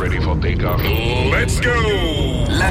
ready for takeoff. Let's go! La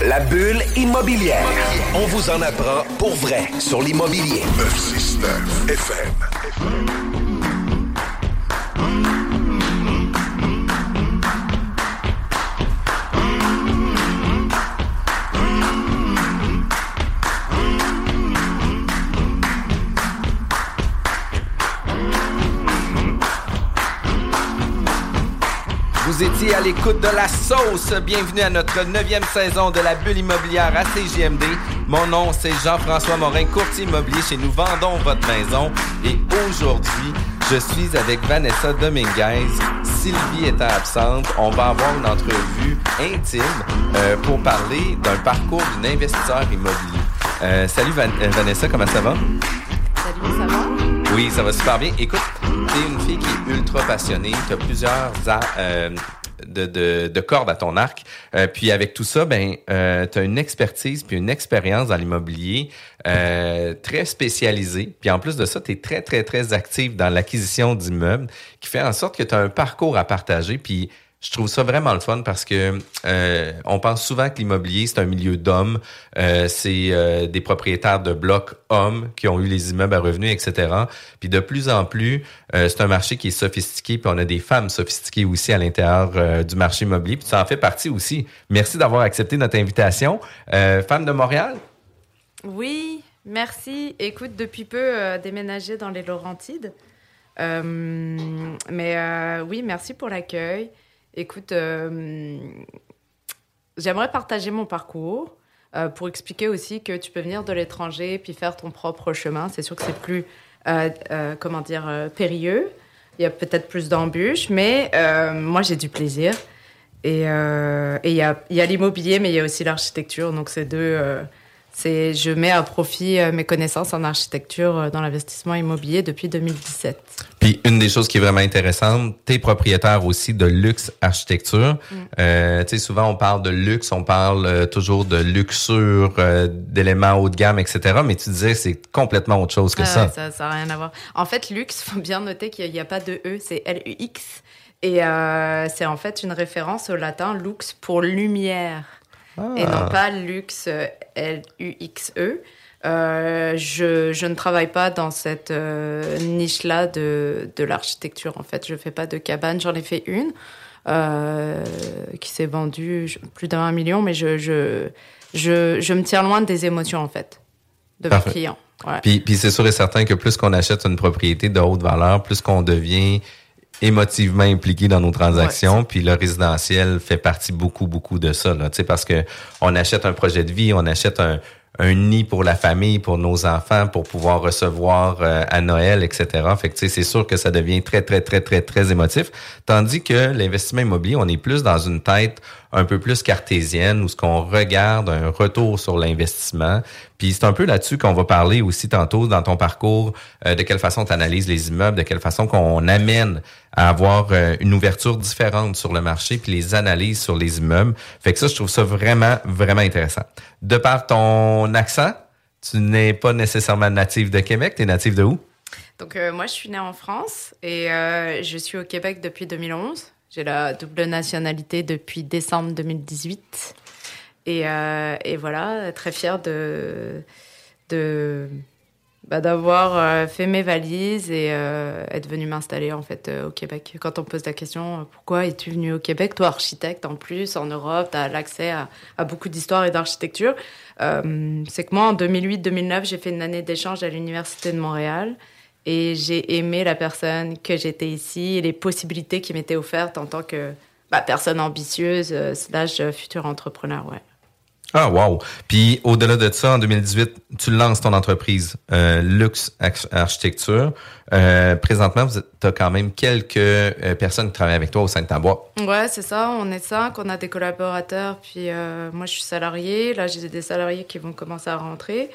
La bulle immobilière. On vous en apprend pour vrai sur l'immobilier. 969 FM. Vous étiez à l'écoute de la sauce. Bienvenue à notre neuvième saison de la bulle immobilière à CGMD. Mon nom, c'est Jean-François Morin, courtier immobilier chez Nous Vendons Votre Maison. Et aujourd'hui, je suis avec Vanessa Dominguez. Sylvie étant absente, on va avoir une entrevue intime euh, pour parler d'un parcours d'un investisseur immobilier. Euh, salut Van- euh, Vanessa, comment ça va? Salut, ça va? Oui, ça va super bien. Écoute, t'es une fille qui est ultra passionnée, t'as plusieurs euh, de, de, de cordes à ton arc. Euh, puis avec tout ça, ben, euh, t'as une expertise puis une expérience dans l'immobilier euh, très spécialisée. Puis en plus de ça, t'es très, très, très active dans l'acquisition d'immeubles, qui fait en sorte que t'as un parcours à partager. Puis je trouve ça vraiment le fun parce que euh, on pense souvent que l'immobilier c'est un milieu d'hommes, Euh, c'est euh, des propriétaires de blocs hommes qui ont eu les immeubles à revenus, etc. Puis de plus en plus, c'est un marché qui est sophistiqué, puis on a des femmes sophistiquées aussi à l'intérieur du marché immobilier. Puis ça en fait partie aussi. Merci d'avoir accepté notre invitation, euh, femme de Montréal? Oui, merci. Écoute, depuis peu déménagé dans les Laurentides. Mais oui, merci pour l'accueil. Écoute, euh, j'aimerais partager mon parcours euh, pour expliquer aussi que tu peux venir de l'étranger puis faire ton propre chemin. C'est sûr que c'est plus, euh, comment dire, périlleux. Il y a peut-être plus d'embûches, mais moi, j'ai du plaisir. Et il y a, y a l'immobilier, mais il y a aussi l'architecture. Donc, c'est deux. C'est, je mets à profit euh, mes connaissances en architecture euh, dans l'investissement immobilier depuis 2017. Puis une des choses qui est vraiment intéressante, t'es propriétaire aussi de luxe architecture. Euh, tu sais, souvent on parle de luxe, on parle euh, toujours de luxure, euh, d'éléments haut de gamme, etc. Mais tu disais c'est complètement autre chose que Ah ça. ouais, ça. Ça n'a rien à voir. En fait, luxe, faut bien noter qu'il n'y a, pas de E, c'est L-U-X. Et euh, c'est en fait une référence au latin lux pour lumière. Et non pas luxe euh, L-U-X-E. Euh, je, je ne travaille pas dans cette euh, niche-là de, de l'architecture. En fait, je fais pas de cabane. J'en ai fait une euh, qui s'est vendue plus d'un million, mais je, je, je, je me tiens loin des émotions, en fait, de mes clients. Ouais. Puis, puis c'est sûr et certain que plus qu'on achète une propriété de haute valeur, plus qu'on devient émotivement impliqué dans nos transactions, puis le résidentiel fait partie beaucoup, beaucoup de ça, là, tu sais, parce que on achète un projet de vie, on achète un, un nid pour la famille, pour nos enfants, pour pouvoir recevoir euh, à Noël, etc. Fait que, tu sais, c'est sûr que ça devient très, très, très, très, très émotif. Tandis que l'investissement immobilier, on est plus dans une tête un peu plus cartésienne où ce qu'on regarde un retour sur l'investissement. Puis c'est un peu là-dessus qu'on va parler aussi tantôt dans ton parcours, euh, de quelle façon tu analyses les immeubles, de quelle façon qu'on amène à avoir euh, une ouverture différente sur le marché, puis les analyses sur les immeubles. Fait que ça, je trouve ça vraiment, vraiment intéressant. De par ton accent, tu n'es pas nécessairement natif de Québec, tu es natif de où? Donc euh, moi, je suis née en France et euh, je suis au Québec depuis 2011. J'ai la double nationalité depuis décembre 2018. Et, euh, et voilà, très fière de, bah, d'avoir euh, fait mes valises et euh, être venue m'installer en fait au Québec. Quand on pose la question pourquoi es-tu venue au Québec, toi architecte en plus en Europe, tu as l'accès à, beaucoup d'histoire et d'architecture. C'est que moi en 2008-2009 j'ai fait une année d'échange à l'université de Montréal et j'ai aimé la personne que j'étais ici et les possibilités qui m'étaient offertes en tant que bah, personne ambitieuse euh, slash euh, futur entrepreneur. Ouais. Ah, wow. Puis au-delà de ça, en 2018, tu lances ton entreprise euh, Luxe Architecture. Euh, présentement, tu as quand même quelques euh, personnes qui travaillent avec toi au sein de ta boîte. Ouais, c'est ça. On est cinq, on a des collaborateurs. Puis moi, je suis salarié. Là, j'ai des salariés qui vont commencer à rentrer.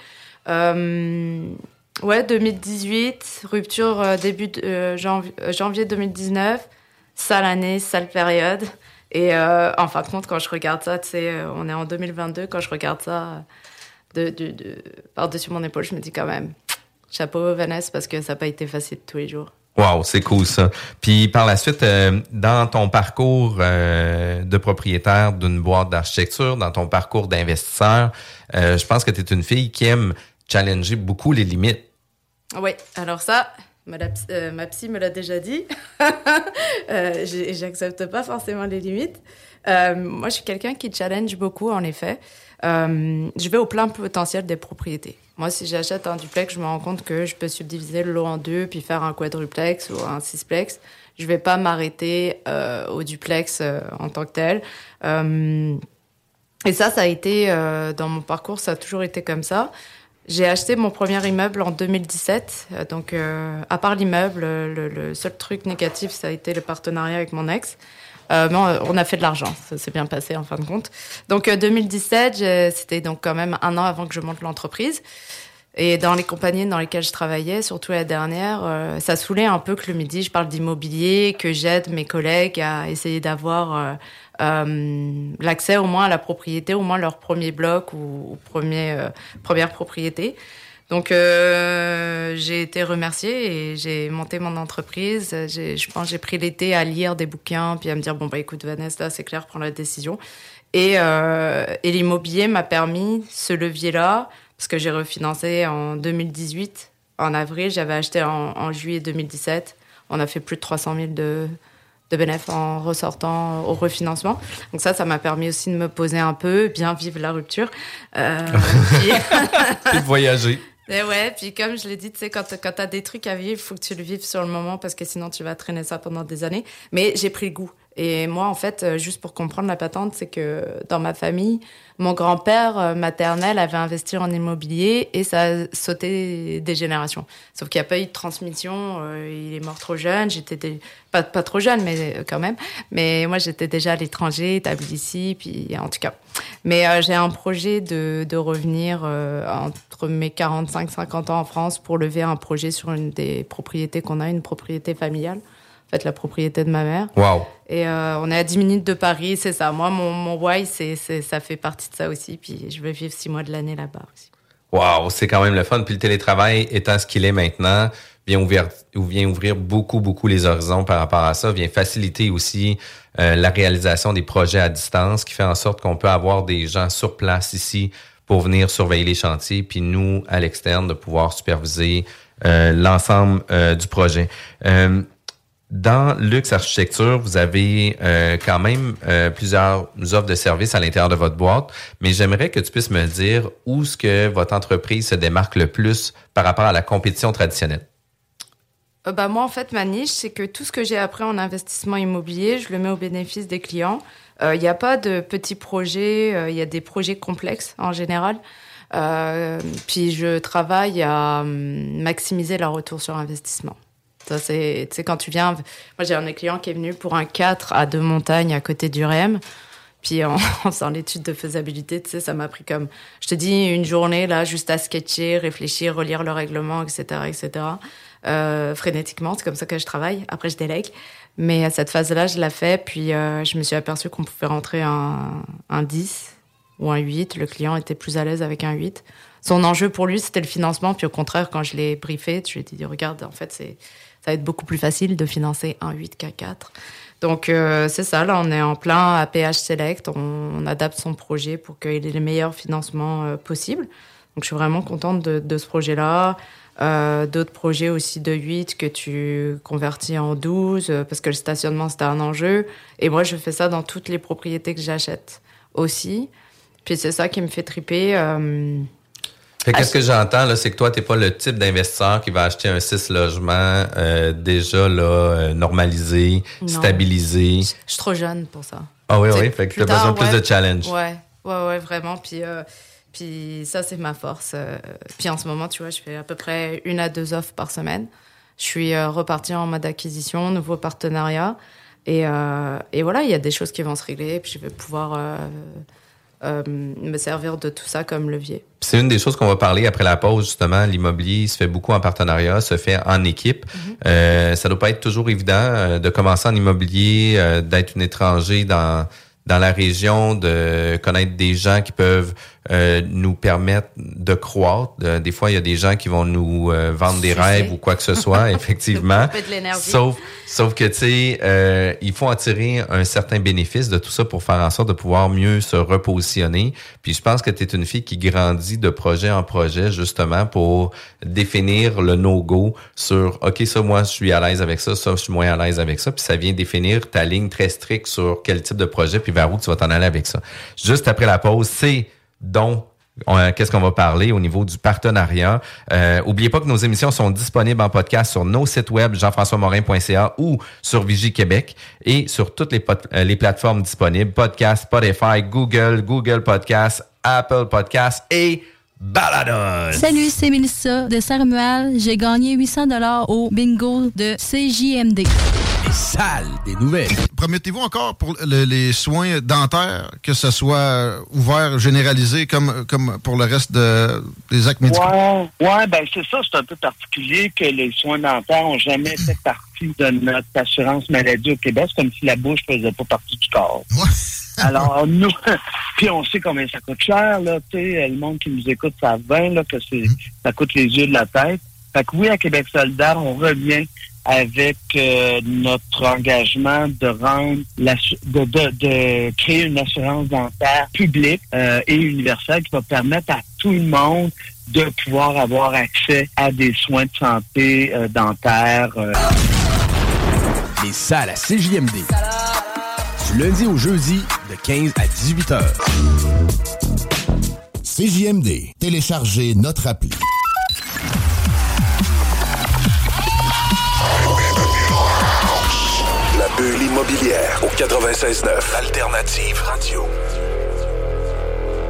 Ouais, 2018, rupture début de, janvier, janvier 2019. Sale année, sale période. Et euh, en fin de compte, quand je regarde ça, tu sais, euh, on est en 2022, quand je regarde ça de, de, de par-dessus mon épaule, je me dis quand même, chapeau Vanessa, parce que ça n'a pas été facile tous les jours. Wow, c'est cool ça. Puis par la suite, euh, dans ton parcours de propriétaire d'une boîte d'architecture, dans ton parcours d'investisseur, je pense que tu es une fille qui aime challenger beaucoup les limites. Oui, alors ça, euh, ma, psy me l'a déjà dit. euh, J'accepte pas forcément les limites. Euh, moi, je suis quelqu'un qui challenge beaucoup, en effet. Je vais au plein potentiel des propriétés. Moi, si j'achète un duplex, je me rends compte que je peux subdiviser le lot en deux, puis faire un quadruplex ou un sixplex. Je vais pas m'arrêter au duplex en tant que tel. et ça, ça a été, dans mon parcours, ça a toujours été comme ça. J'ai acheté mon premier immeuble en 2017. Euh, donc, euh, à part l'immeuble, le, seul truc négatif, ça a été le partenariat avec mon ex. Euh, mais on a fait de l'argent, ça s'est bien passé en fin de compte. Donc, 2017, c'était donc quand même un an avant que je monte l'entreprise. Et dans les compagnies dans lesquelles je travaillais, surtout la dernière, ça saoulait un peu que le midi, je parle d'immobilier, que j'aide mes collègues à essayer d'avoir euh, l'accès au moins à la propriété, au moins leur premier bloc ou, euh, première propriété. Donc euh, j'ai été remerciée et j'ai monté mon entreprise. Je pense j'ai pris l'été à lire des bouquins puis à me dire bon bah écoute Vanessa c'est clair prends la décision. Et, l'immobilier m'a permis ce levier là parce que j'ai refinancé en 2018 en avril j'avais acheté en, en, juillet 2017. On a fait plus de 300 000 de de bénéfices en ressortant au refinancement. Donc ça, ça m'a permis aussi de me poser un peu, bien vivre la rupture. Euh, puis... voyager. Et ouais, puis comme je l'ai dit, tu sais, quand, quand tu as des trucs à vivre, faut que tu le vives sur le moment parce que sinon tu vas traîner ça pendant des années. Mais j'ai pris le goût. Et moi, en fait, euh, juste pour comprendre la patente, c'est que dans ma famille, mon grand-père euh, maternel avait investi en immobilier et ça a sauté des générations. Sauf qu'il n'y a pas eu de transmission. Euh, il est mort trop jeune. J'étais pas, pas trop jeune, mais quand même. Mais moi, j'étais déjà à l'étranger, établi ici, puis en tout cas. Mais j'ai un projet de, de revenir entre mes 45-50 ans en France pour lever un projet sur une des propriétés qu'on a, une propriété familiale en fait, la propriété de ma mère. Wow. Et euh, on est à 10 minutes de Paris, c'est ça. Moi, mon, mon why, c'est, ça fait partie de ça aussi. Puis je veux vivre six mois de l'année là-bas aussi. Wow, c'est quand même le fun. Puis le télétravail étant ce qu'il est maintenant, vient ouvrir, vient ouvrir beaucoup, beaucoup les horizons par rapport à ça, vient faciliter aussi euh, la réalisation des projets à distance, qui fait en sorte qu'on peut avoir des gens sur place ici pour venir surveiller les chantiers, puis nous, à l'externe, de pouvoir superviser euh, l'ensemble du projet. Dans Luxe Architecture, vous avez euh, quand même euh, plusieurs offres de services à l'intérieur de votre boîte, mais j'aimerais que tu puisses me dire où est-ce que votre entreprise se démarque le plus par rapport à la compétition traditionnelle. Euh, bah moi, en fait, ma niche, c'est que tout ce que j'ai appris en investissement immobilier, je le mets au bénéfice des clients. Il n'y a pas de petits projets, il y a des projets complexes en général. puis je travaille à hum, maximiser leur retour sur investissement. C'est, quand tu viens. Moi, j'ai un client qui est venu pour un 4 à deux montagnes à côté du REM. Puis en, faisant l'étude de faisabilité, tu sais, ça m'a pris comme, je te dis, une journée là, juste à sketcher, réfléchir, relire le règlement, etc., etc. Euh, frénétiquement, c'est comme ça que je travaille. Après, je délègue. Mais à cette phase-là, je l'ai fait. Puis euh, je me suis aperçu qu'on pouvait rentrer un, un 10 ou un 8. Le client était plus à l'aise avec un 8. Son enjeu pour lui, c'était le financement. Puis au contraire, quand je l'ai briefé, je lui ai dit, regarde, en fait, c'est va être beaucoup plus facile de financer un 8K4. Donc euh, c'est ça, là on est en plein APH Select, on, adapte son projet pour qu'il ait les meilleurs financements euh, possibles. Donc je suis vraiment contente de, ce projet-là. Euh, d'autres projets aussi de 8 que tu convertis en 12 parce que le stationnement c'était un enjeu. Et moi je fais ça dans toutes les propriétés que j'achète aussi. Puis c'est ça qui me fait triper. Qu'est-ce que j'entends, là, c'est que toi, tu n'es pas le type d'investisseur qui va acheter un 6 logements euh, déjà là, euh, normalisé, stabilisé. Je suis trop jeune pour ça. Ah oui, oui, fait que tu as besoin de plus de challenge. Ouais. ouais, ouais, vraiment. Puis, puis ça, c'est ma force. puis en ce moment, tu vois, je fais à peu près une à deux offres par semaine. Je suis repartie en mode acquisition, nouveau partenariat. Et, et voilà, il y a des choses qui vont se régler. Puis je vais pouvoir euh, me servir de tout ça comme levier. C'est une des choses qu'on va parler après la pause, justement. L'immobilier se fait beaucoup en partenariat, se fait en équipe. Mm-hmm. euh, ça doit pas être toujours évident euh, de commencer en immobilier, euh, d'être un étranger dans dans la région, de connaître des gens qui peuvent euh, nous permettre de croître. des fois, il y a des gens qui vont nous euh, vendre des rêves ou quoi que ce soit, effectivement. sauf, sauf que, tu sais, euh, il faut en tirer un certain bénéfice de tout ça pour faire en sorte de pouvoir mieux se repositionner. Puis je pense que tu es une fille qui grandit de projet en projet, justement, pour définir le no-go sur, OK, ça, moi, je suis à l'aise avec ça, ça, je suis moins à l'aise avec ça. Puis ça vient définir ta ligne très stricte sur quel type de projet, puis vers où tu vas t'en aller avec ça. Juste après la pause, c'est dont qu'est-ce qu'on va parler au niveau du partenariat. Euh, oubliez pas que nos émissions sont disponibles en podcast sur nos sites web jean-françois-morin.ca ou sur Vigie Québec et sur toutes les, euh, les plateformes disponibles, podcast, Spotify, Google, Google Podcast, Apple Podcast et Balados. Salut, c'est Melissa de Saint-Romuald. J'ai gagné 800 dollars au bingo de CJMD. Les salles des nouvelles. Promettez-vous encore pour les soins dentaires que ce soit ouvert, généralisé comme, comme pour le reste de, des actes médicaux? Ouais, ouais ben c'est ça, c'est un peu particulier que les soins dentaires n'ont jamais fait partie de notre assurance maladie au Québec. C'est comme si la bouche faisait pas partie du corps. Ouais. Alors, nous, puis on sait combien ça coûte cher, là, tu sais, le monde qui nous écoute ça va, là, que c'est, ça coûte les yeux de la tête. Fait que oui, à Québec solidaire, on revient avec euh, notre engagement de rendre de, créer une assurance dentaire publique euh, et universelle qui va permettre à tout le monde de pouvoir avoir accès à des soins de santé euh, dentaire. Les salles à CJMD du lundi au jeudi de 15 à 18 heures. CJMD. Téléchargez notre appli. Bulle au 96.9. Alternative Radio.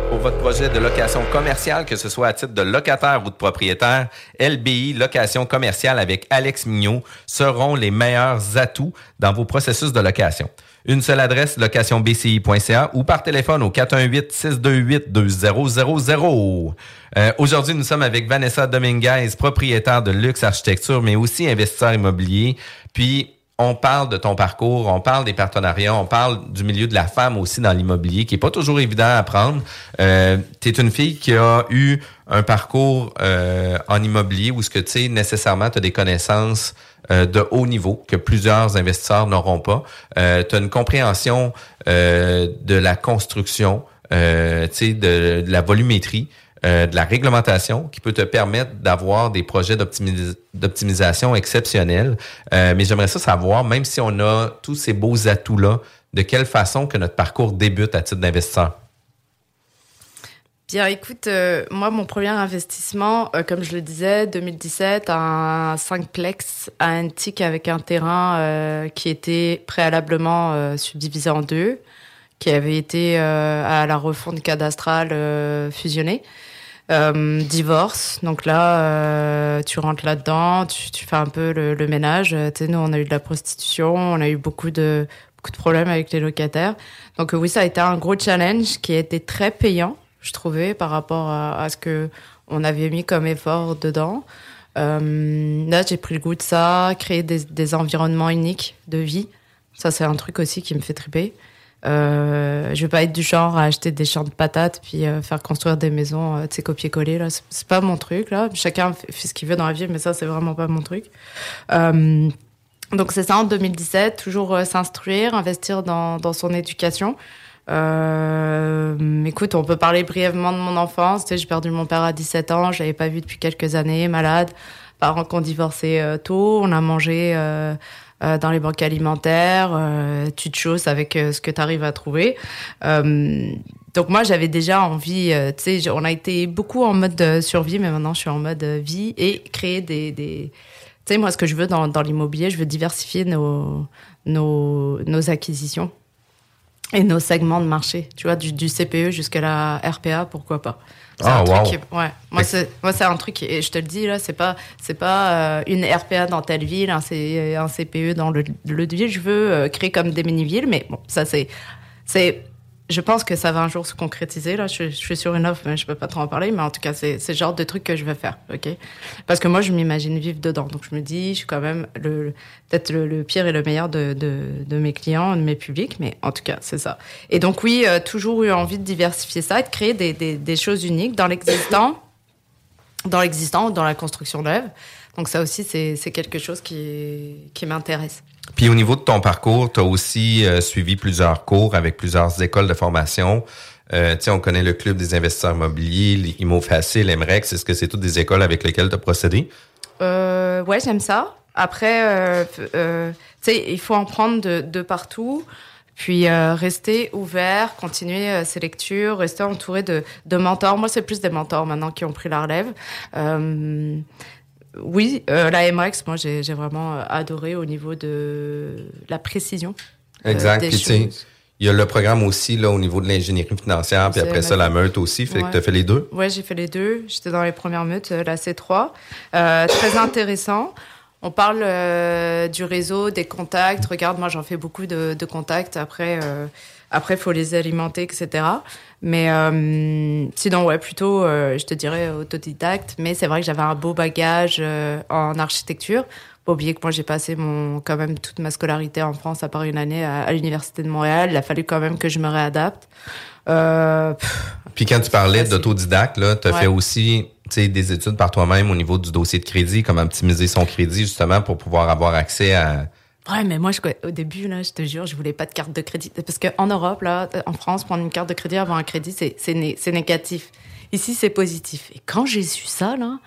Pour votre projet de location commerciale, que ce soit à titre de locataire ou de propriétaire, LBI Location commerciale avec Alex Mignot seront les meilleurs atouts dans vos processus de location. Une seule adresse, locationbci.ca ou par téléphone au 418-628-2000. Euh, Aujourd'hui, nous sommes avec Vanessa Dominguez, propriétaire de Luxe Architecture, mais aussi investisseur immobilier. Puis, on parle de ton parcours, on parle des partenariats, on parle du milieu de la femme aussi dans l'immobilier, qui est pas toujours évident à apprendre. Euh, tu es une fille qui a eu un parcours euh, en immobilier où ce que tu sais nécessairement tu as des connaissances euh, de haut niveau que plusieurs investisseurs n'auront pas. Euh, tu as une compréhension euh, de la construction, euh, de, de la volumétrie, de la réglementation qui peut te permettre d'avoir des projets d'optimisation exceptionnels. mais j'aimerais ça savoir, même si on a tous ces beaux atouts-là, de quelle façon que notre parcours débute à titre d'investisseur? Bien, écoute, euh, moi, mon premier investissement, euh, comme je le disais, 2017, un 5plex à Antique avec un terrain euh, qui était préalablement subdivisé en deux, qui avait été à la refonte cadastrale fusionnée. Divorce, donc là, tu rentres là-dedans, tu, tu, fais un peu le, le ménage. Tu sais, nous, on a eu de la prostitution, on a eu beaucoup de beaucoup de problèmes avec les locataires. Donc oui, ça a été un gros challenge qui a été très payant je trouvais, par rapport à, ce que on avait mis comme effort dedans. Euh, là, j'ai pris le goût de ça, créer des, environnements uniques de vie. Ça, c'est un truc aussi qui me fait triper. Euh, je vais pas être du genre à acheter des champs de patates puis euh, faire construire des maisons, euh, tu sais, copier-coller. Là, c'est pas mon truc. Là, chacun fait, ce qu'il veut dans la vie, mais ça, c'est vraiment pas mon truc. Euh, donc c'est ça en 2017, toujours s'instruire, investir dans, son éducation. Euh, écoute, on peut parler brièvement de mon enfance. Tu sais, j'ai perdu mon père à 17 ans, je l'avais pas vu depuis quelques années, malade. Parents qui ont divorcé euh, tôt, on a mangé euh, euh dans les banques alimentaires, euh, tu te chausses avec euh, ce que tu arrives à trouver. donc moi, j'avais déjà envie, tu sais, on a été beaucoup en mode survie, mais maintenant je suis en mode vie et créer des... tu sais, moi, ce que je veux dans, l'immobilier, je veux diversifier nos, nos, acquisitions. et nos segments de marché. Tu vois, du CPE jusqu'à la RPA, pourquoi pas. Ah, wow. Ouais. Moi, c'est, moi, c'est un truc, et je te le dis, là, c'est pas, c'est pas euh, une RPA dans telle ville, un, C, un CPE dans le ville. Je veux euh, créer comme des mini-villes, mais bon, ça, c'est, c'est je pense que ça va un jour se concrétiser. Là, je, je suis sur une offre, mais je peux pas trop en parler. Mais en tout cas, c'est le genre de truc que je veux faire, ok? Parce que moi, je m'imagine vivre dedans. Donc, je me dis, je suis quand même le, peut-être le, pire et le meilleur de, de, de, mes clients, de mes publics. Mais en tout cas, c'est ça. Et donc, oui, euh, toujours eu envie de diversifier ça de créer des, des, des choses uniques dans l'existant, dans l'existant, dans la construction neuve. Donc, ça aussi, c'est quelque chose qui, qui m'intéresse. Puis au niveau de ton parcours, tu as aussi euh, suivi plusieurs cours avec plusieurs écoles de formation. Euh, on connaît le Club des investisseurs immobiliers, IMO Facile, MREX. Est-ce que c'est toutes des écoles avec lesquelles tu as procédé? Euh, ouais, j'aime ça. Après, euh, euh il faut en prendre de, partout. Puis rester ouvert, continuer ses lectures, rester entouré de, de mentors. Moi, c'est plus des mentors maintenant qui ont pris la relève oui, euh, la MREX, moi, j'ai vraiment euh, adoré au niveau de la précision. Euh, exact. il y a le programme aussi là au niveau de l'ingénierie financière, puis après ça, la meute aussi. Fait que tu as fait les deux? Oui, j'ai fait les deux. J'étais dans les premières meutes, la C3. très intéressant. On parle du réseau, des contacts. Regarde, moi, j'en fais beaucoup de, de contacts. Après, après, il faut les alimenter, etc. Mais euh, sinon, ouais, plutôt, euh, je te dirais autodidacte. Mais c'est vrai que j'avais un beau bagage euh, en architecture. Pas oublier que moi, j'ai passé mon, quand même toute ma scolarité en France, à part une année à, l'Université de Montréal. Il a fallu quand même que je me réadapte. Euh, Puis quand tu parlais d'autodidacte, là, tu as fait aussi des études par toi-même au niveau du dossier de crédit, comment optimiser son crédit justement pour pouvoir avoir accès à Ouais, mais moi, je, au début, là, je te jure, je voulais pas de carte de crédit. Parce qu'en Europe, là, en France, prendre une carte de crédit, avoir un crédit, c'est, c'est, négatif. Ici, c'est positif. Et quand j'ai su ça, là,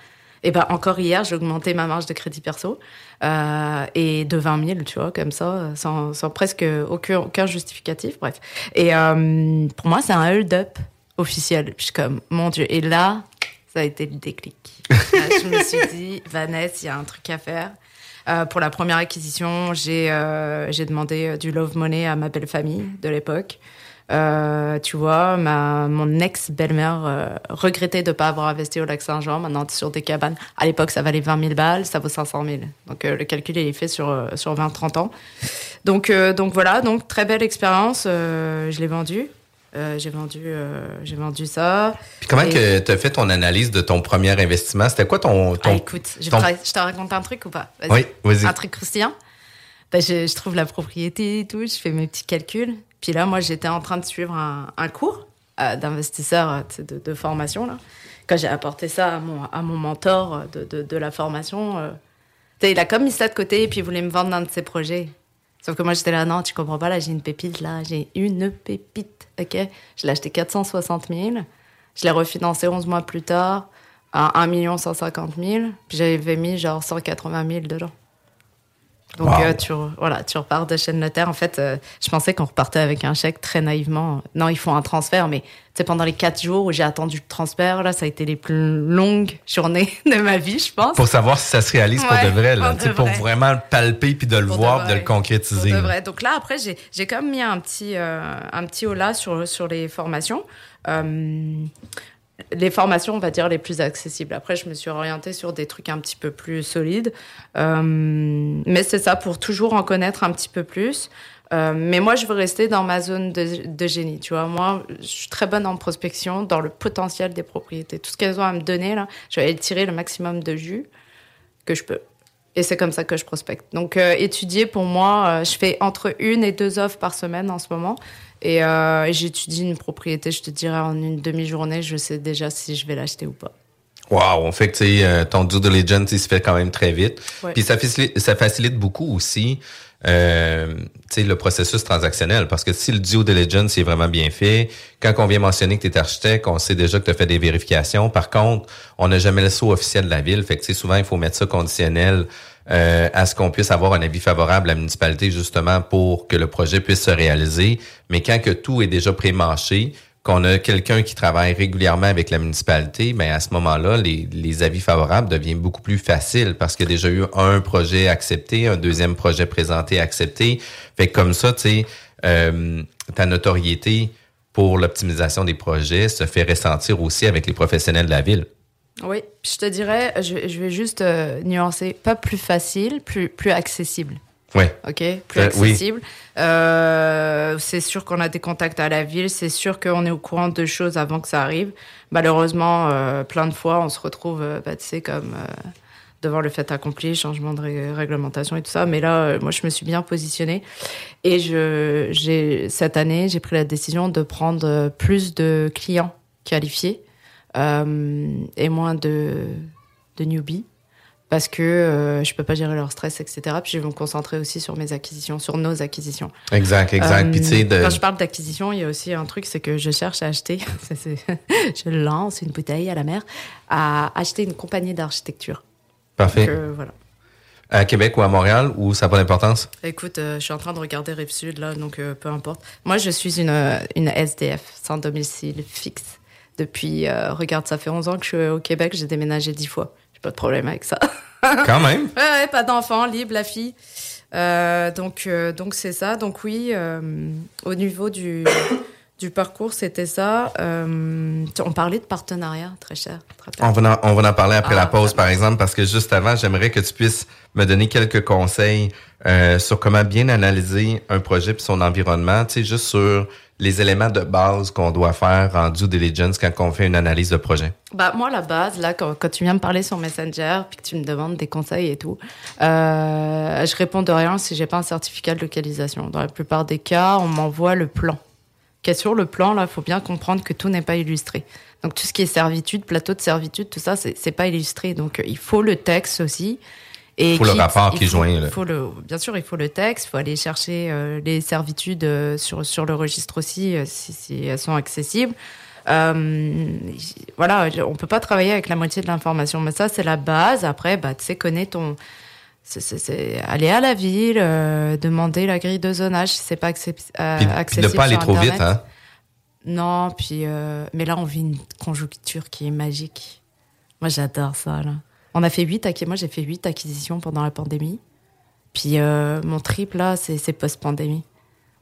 et eh ben, encore hier, j'ai augmenté ma marge de crédit perso, euh, et de 20 000, tu vois, comme ça, sans, sans presque aucun, aucun justificatif, bref. Et euh, pour moi, c'est un hold-up officiel. Je suis comme, mon Dieu. Et là, ça a été le déclic. je me suis dit, Vanessa, il y a un truc à faire. Euh, pour la première acquisition, j'ai euh, demandé euh, du love money à ma belle famille de l'époque. tu vois, ma, mon ex-belle-mère regrettait de ne pas avoir investi au lac Saint-Jean. Maintenant, sur des cabanes. À l'époque, ça valait 20 000 balles, ça vaut 500 000. Donc, le calcul est fait sur, sur 20-30 ans. Donc, donc voilà, donc très belle expérience. je l'ai vendue. Euh, j'ai vendu, euh, j'ai vendu ça. Puis comment que tu as fait ton analyse de ton premier investissement? C'était quoi ton... ton ah, écoute, je, te raconte un truc ou pas? Oui, vas-y. Un truc croustillant? Ben, je, je, trouve la propriété et tout, je fais mes petits calculs. Puis là, moi, j'étais en train de suivre un, un cours euh, d'investisseur de, de, formation. Là. Quand j'ai apporté ça à mon, à mon mentor de, de, de la formation, il a comme mis ça de côté et puis il voulait me vendre un de ses projets. Sauf que moi, j'étais là, non, tu comprends pas, là, j'ai une pépite, là, j'ai une pépite, ok? Je l'ai acheté 460 000, je l'ai refinancé 11 mois plus tard à 1 150 000, puis j'avais mis genre 180 000 dedans. Donc, euh, tu, voilà, tu repars de chez le notaire. En fait, euh, je pensais qu'on repartait avec un chèque très naïvement. Non, ils font un transfert, mais c'est pendant les quatre jours où j'ai attendu le transfert, là, ça a été les plus longues journées de ma vie, je pense. Pour savoir si ça se réalise pour de vrai, là, pour vraiment le palper puis de le voir, de, de le concrétiser. Pour de vrai. Donc là, après, j'ai quand même mis un petit, euh, un petit holà sur, sur les formations les formations, on va dire, les plus accessibles. Après, je me suis orientée sur des trucs un petit peu plus solides. Euh, mais c'est ça, pour toujours en connaître un petit peu plus. Euh, mais moi, je veux rester dans ma zone de, génie. Tu vois, moi, je suis très bonne en prospection, dans le potentiel des propriétés. Tout ce qu'elles ont à me donner, là, je vais tirer le maximum de jus que je peux. Et c'est comme ça que je prospecte. Donc, euh, étudier, pour moi, je fais entre une et deux offres par semaine en ce moment. Et euh, j'étudie une propriété, je te dirais, en une demi-journée, je sais déjà si je vais l'acheter ou pas. Wow, en fait, tu euh, ton due diligence, il se fait quand même très vite. Puis ça facilite, ça facilite beaucoup aussi euh, le processus transactionnel. Parce que si le due diligence est vraiment bien fait, quand on vient mentionner que tu es architecte, on sait déjà que tu as fait des vérifications. Par contre, on n'a jamais le saut officiel de la ville. Fait que souvent, il faut mettre ça conditionnel euh, à ce qu'on puisse avoir un avis favorable à la municipalité justement pour que le projet puisse se réaliser. Mais quand que tout est déjà pré-mâché, qu'on a quelqu'un qui travaille régulièrement avec la municipalité, ben à ce moment-là, les, les, avis favorables deviennent beaucoup plus faciles parce qu'il y a déjà eu un projet accepté, un deuxième projet présenté accepté. Fait que comme ça, tu sais, euh, ta notoriété pour l'optimisation des projets se fait ressentir aussi avec les professionnels de la ville. Oui, je te dirais, je, vais juste euh, nuancer, pas plus facile, plus, plus accessible. Oui. OK, plus accessible. Euh, c'est sûr qu'on a des contacts à la ville, c'est sûr qu'on est au courant de choses avant que ça arrive. Malheureusement, euh, plein de fois, on se retrouve, bah, tu sais, comme devant le fait accompli, changement de réglementation et tout ça. Mais là, moi, je me suis bien positionnée. Et je, cette année, j'ai pris la décision de prendre plus de clients qualifiés euh, et moins de, de newbies parce que euh, je peux pas gérer leur stress, etc. Puis je vais me concentrer aussi sur mes acquisitions, sur nos acquisitions. Exact, exact. Euh, Puis de... quand je parle d'acquisition, il y a aussi un truc, c'est que je cherche à acheter, je lance une bouteille à la mer, à acheter une compagnie d'architecture. Parfait. Donc, euh, voilà. À Québec ou à Montréal, ou ça n'a pas d'importance? Écoute, euh, je suis en train de regarder Rive-Sud, là, donc peu importe. Moi, je suis une, une SDF, sans domicile fixe depuis, euh, regarde, ça fait 11 ans que je suis au Québec, j'ai déménagé 10 fois. J'ai pas de problème avec ça. Quand même. ouais, pas d'enfant, libre, la fille. Euh, donc, euh, donc c'est ça. Donc oui, au niveau du, du parcours, c'était ça. on parlait de partenariat, très cher. on, va en, on va en parler après la ah, pause, par exemple, parce que juste avant, j'aimerais que tu puisses me donner quelques conseils sur comment bien analyser un projet et son environnement, tu sais, juste sur les éléments de base qu'on doit faire en due diligence quand on fait une analyse de projet? Bah, moi, la base, là, quand, tu viens me parler sur Messenger, puis que tu me demandes des conseils et tout, euh, je réponds de rien si j'ai pas un certificat de localisation. Dans la plupart des cas, on m'envoie le plan. Qu'est sur le plan, là, il faut bien comprendre que tout n'est pas illustré. Donc, tout ce qui est servitude, plateau de servitude, tout ça, c'est pas illustré. Donc, il faut le texte aussi. Il faut le rapport qui joint. Faut le, bien sûr, il faut le texte, il faut aller chercher euh, les servitudes euh, sur, sur le registre aussi, euh, si, elles sont accessibles. voilà, on peut pas travailler avec la moitié de l'information, mais ça, c'est la base. Après, bah, tu sais, connais ton... C'est aller à la ville, demander la grille de zonage si c'est pas accessible. Puis, ne pas aller trop vite, hein? Non, puis... mais là, on vit une conjoncture qui est magique. Moi, j'adore ça, là. On a fait huit moi j'ai fait huit acquisitions pendant la pandémie. Puis euh, mon triple là, c'est post-pandémie.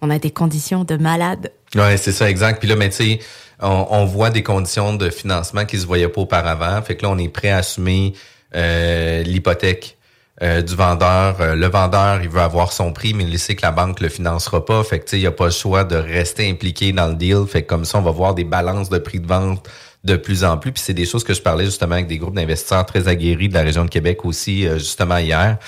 On a des conditions de malade. Ouais, c'est ça, exact. Puis là, mais tu sais, on, voit des conditions de financement qui se voyaient pas auparavant. Fait que là, on est prêt à assumer euh, l'hypothèque euh, du vendeur. le vendeur, il veut avoir son prix, mais il sait que la banque le financera pas. Fait que tu sais, il n'y a pas le choix de rester impliqué dans le deal. Fait que comme ça, on va voir des balances de prix de vente de plus en plus. Puis c'est des choses que je parlais justement avec des groupes d'investisseurs très aguerris de la région de Québec aussi, euh, justement hier.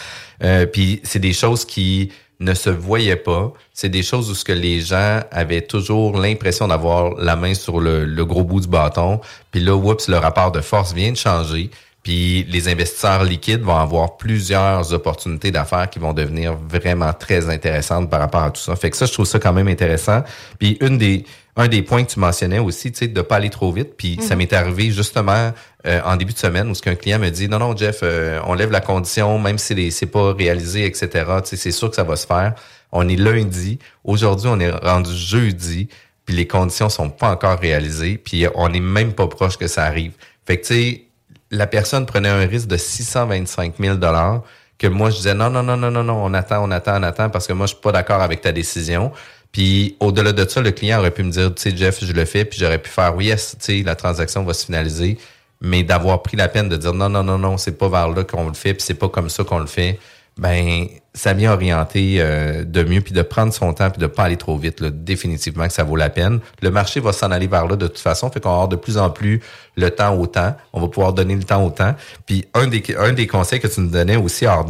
Euh, puis c'est des choses qui ne se voyaient pas. C'est des choses où ce que les gens avaient toujours l'impression d'avoir la main sur le, le, gros bout du bâton. Puis là, oups, le rapport de force vient de changer. Puis les investisseurs liquides vont avoir plusieurs opportunités d'affaires qui vont devenir vraiment très intéressantes par rapport à tout ça. Fait que ça, je trouve ça quand même intéressant. Puis une des un des points que tu mentionnais aussi, tu sais, de pas aller trop vite. Puis ça mhm. m'est arrivé justement euh, en début de semaine où ce qu'un client me dit non non Jeff, euh, on lève la condition même si c'est pas réalisé etc. Tu sais, c'est sûr que ça va se faire. On est lundi. Aujourd'hui on est rendu jeudi. Puis les conditions sont pas encore réalisées. Puis on est même pas proche que ça arrive. Fait que tu sais, la personne prenait un risque de 625 000 dollars que moi je disais non non non non non non on attend on attend on attend parce que moi je suis pas d'accord avec ta décision. Puis au-delà de ça, le client aurait pu me dire, tu sais, Jeff, je le fais, puis j'aurais pu faire, oui, yes, tu sais, la transaction va se finaliser, mais d'avoir pris la peine de dire, non, non, non, non, c'est pas vers là qu'on le fait, puis c'est pas comme ça qu'on le fait, ben ça vient orienter euh, de mieux, puis de prendre son temps, puis de pas aller trop vite, là, définitivement que ça vaut la peine. Le marché va s'en aller vers là de toute façon, fait qu'on va avoir de plus en plus le temps au temps, on va pouvoir donner le temps au temps. Puis un des, un des conseils que tu nous donnais aussi hors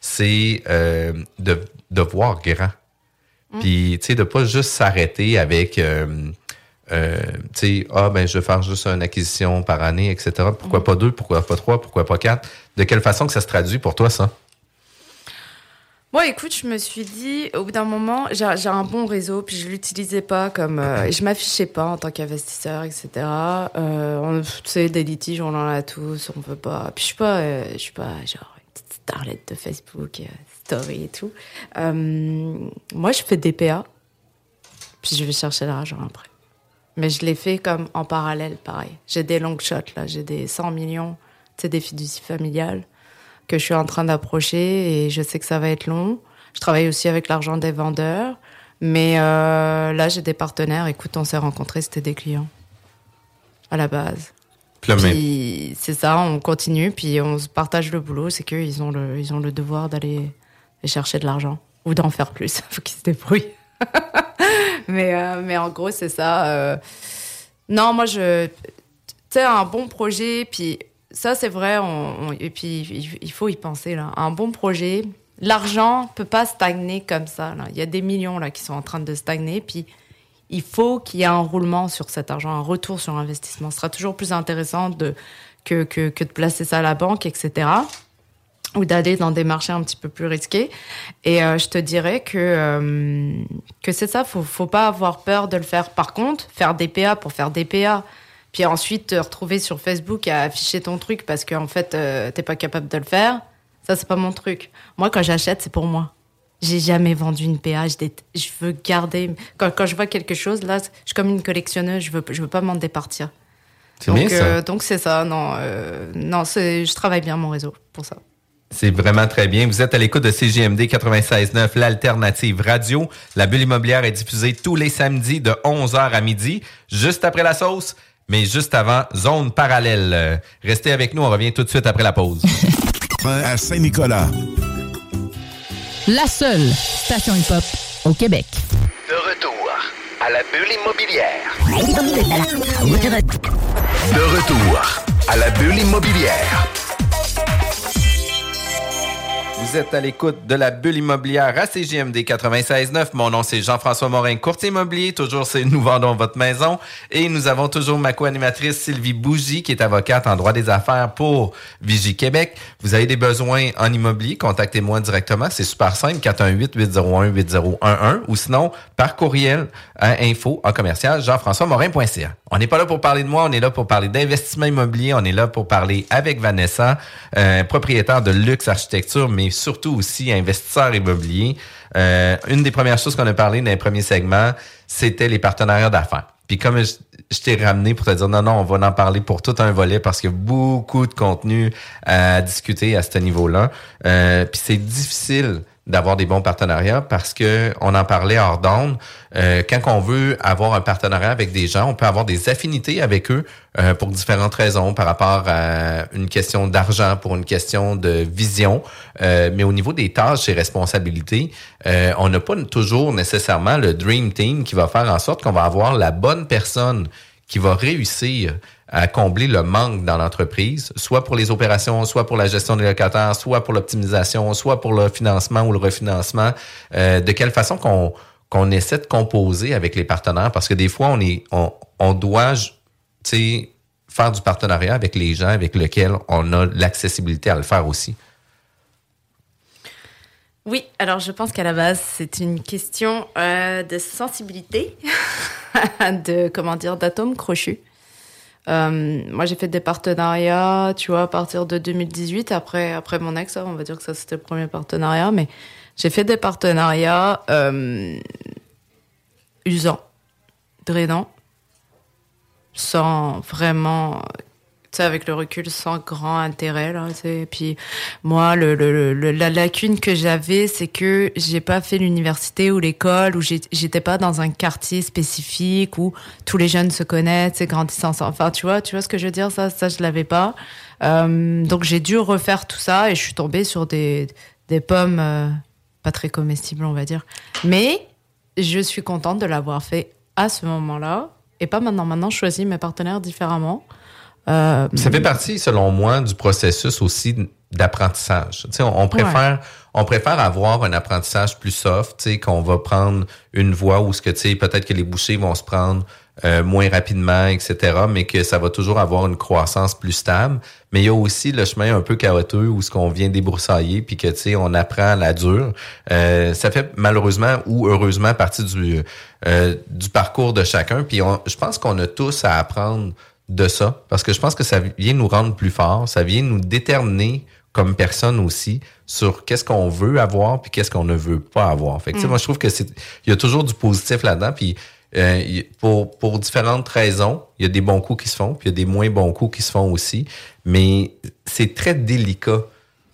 c'est euh, de, de voir grand. Mm. Puis, tu sais, de pas juste s'arrêter avec, euh, euh, tu sais, ah, ben, je vais faire juste une acquisition par année, etc. Pourquoi mm. pas deux, pourquoi pas trois, pourquoi pas quatre? De quelle façon que ça se traduit pour toi, ça? Moi, écoute, je me suis dit, au bout d'un moment, j'ai un bon réseau, puis je l'utilisais pas comme, euh, je m'affichais pas en tant qu'investisseur, etc. Euh, tu sais, des litiges, on en a tous, on peut pas. Puis je suis pas, euh, je suis pas genre une petite starlette de Facebook, et tout. Euh, moi, je fais des PA, puis je vais chercher l'argent après. Mais je l'ai fait comme en parallèle, pareil. J'ai des long shots, là. J'ai des 100 millions, c'est des fiducies familiales que je suis en train d'approcher et je sais que ça va être long. Je travaille aussi avec l'argent des vendeurs. Mais euh, là, j'ai des partenaires. Écoute, on s'est rencontrés, c'était des clients à la base. Puis c'est ça, on continue, puis on se partage le boulot. C'est qu'ils ont le, ils ont le devoir d'aller chercher de l'argent ou d'en faire plus. Faut qu'ils se débrouillent. mais, euh, mais en gros, c'est ça. Euh. Non, moi, je. Tu sais, un bon projet, puis ça, c'est vrai, et puis il faut y penser, là. Un bon projet, l'argent peut pas stagner comme ça. Il y a des millions là qui sont en train de stagner, puis il faut qu'il y ait un roulement sur cet argent, un retour sur investissement. Ce sera toujours plus intéressant de, que, que de placer ça à la banque, etc. Ou d'aller dans des marchés un petit peu plus risqués. Et euh, je te dirais que, euh, que c'est ça, faut, faut pas avoir peur de le faire. Par contre, faire des PA pour faire des PA, puis ensuite te retrouver sur Facebook à afficher ton truc parce qu'en fait, euh, t'es pas capable de le faire, ça, c'est pas mon truc. Moi, quand j'achète, c'est pour moi. J'ai jamais vendu une PA. Je, veux garder. Quand, quand, je vois quelque chose, là, je suis comme une collectionneuse. Je veux, je veux pas m'en départir. C'est bien ça. Euh, donc c'est ça. Non, euh, non, je travaille bien mon réseau pour ça. C'est vraiment très bien. Vous êtes à l'écoute de CGMD 96.9, l'alternative radio. La bulle immobilière est diffusée tous les samedis de 11h à midi, juste après la sauce, mais juste avant, zone parallèle. Restez avec nous, on revient tout de suite après la pause. à Saint-Nicolas. La seule station hip-hop au Québec. De retour à la bulle immobilière. De retour à la bulle immobilière. Vous êtes à l'écoute de la bulle immobilière à CGMD 96.9. Mon nom, c'est Jean-François Morin, courtier immobilier. Toujours, c'est Nous vendons votre maison. Et nous avons toujours ma co-animatrice Sylvie Bougie, qui est avocate en droit des affaires pour Vigie Québec. Vous avez des besoins en immobilier, contactez-moi directement. C'est super simple, 418-801-8011 ou sinon par courriel à info en commercial jean-françois morin.ca. On n'est pas là pour parler de moi, on est là pour parler d'investissement immobilier, on est là pour parler avec Vanessa, euh, propriétaire de Luxe Architecture, mais surtout aussi investisseur immobilier. Euh, une des premières choses qu'on a parlé dans les premiers segments, c'était les partenariats d'affaires. Puis comme je, t'ai ramené pour te dire non, non, on va en parler pour tout un volet parce qu'il y a beaucoup de contenu à discuter à ce niveau-là. Euh, puis c'est difficile d'avoir des bons partenariats parce que on en parlait hors d'onde. Euh, quand on veut avoir un partenariat avec des gens, on peut avoir des affinités avec eux euh, pour différentes raisons, par rapport à une question d'argent, pour une question de vision. Euh, mais au niveau des tâches et responsabilités, on n'a pas toujours nécessairement le dream team qui va faire en sorte qu'on va avoir la bonne personne qui va réussir à combler le manque dans l'entreprise, soit pour les opérations, soit pour la gestion des locataires, soit pour l'optimisation, soit pour le financement ou le refinancement. Euh, de quelle façon qu'on qu'on essaie de composer avec les partenaires, parce que des fois, on est on, on doit faire du partenariat avec les gens avec lesquels on a l'accessibilité à le faire aussi. Oui, alors je pense qu'à la base, c'est une question euh, de sensibilité, de comment dire, d'atomes crochus. Euh, moi, j'ai fait des partenariats, tu vois, à partir de 2018, après, après mon ex, on va dire que ça c'était le premier partenariat, mais j'ai fait des partenariats euh, usants, drainants, sans vraiment avec le recul sans grand intérêt et puis moi la lacune que j'avais c'est que j'ai pas fait l'université ou l'école ou j'étais pas dans un quartier spécifique où tous les jeunes se connaissent et grandissent ensemble enfin tu vois tu vois ce que je veux dire? Ça ça je l'avais pas. Euh, donc j'ai dû refaire tout ça et je suis tombée sur des des pommes euh, pas très comestibles on va dire. Mais je suis contente de l'avoir fait à ce moment-là et pas maintenant. Maintenant je choisis mes partenaires différemment euh, ça fait partie, selon moi, du processus aussi d'apprentissage. Tu sais, on, préfère, on préfère avoir un apprentissage plus soft, tu sais, qu'on va prendre une voie où ce que tu sais, peut-être que les bouchées vont se prendre euh, moins rapidement, etc., mais que ça va toujours avoir une croissance plus stable. Mais il y a aussi le chemin un peu chaotique où ce qu'on vient débroussailler, puis que tu sais, on apprend la dure. Euh, ça fait malheureusement ou heureusement partie du du parcours de chacun. Puis je pense qu'on a tous à apprendre de ça, parce que je pense que ça vient nous rendre plus forts, ça vient nous déterminer comme personne aussi sur qu'est-ce qu'on veut avoir puis qu'est-ce qu'on ne veut pas avoir. Fait que, mm. moi je trouve que c'est il y a toujours du positif là-dedans puis euh, pour pour différentes raisons, il y a des bons coups qui se font puis il y a des moins bons coups qui se font aussi, mais c'est très délicat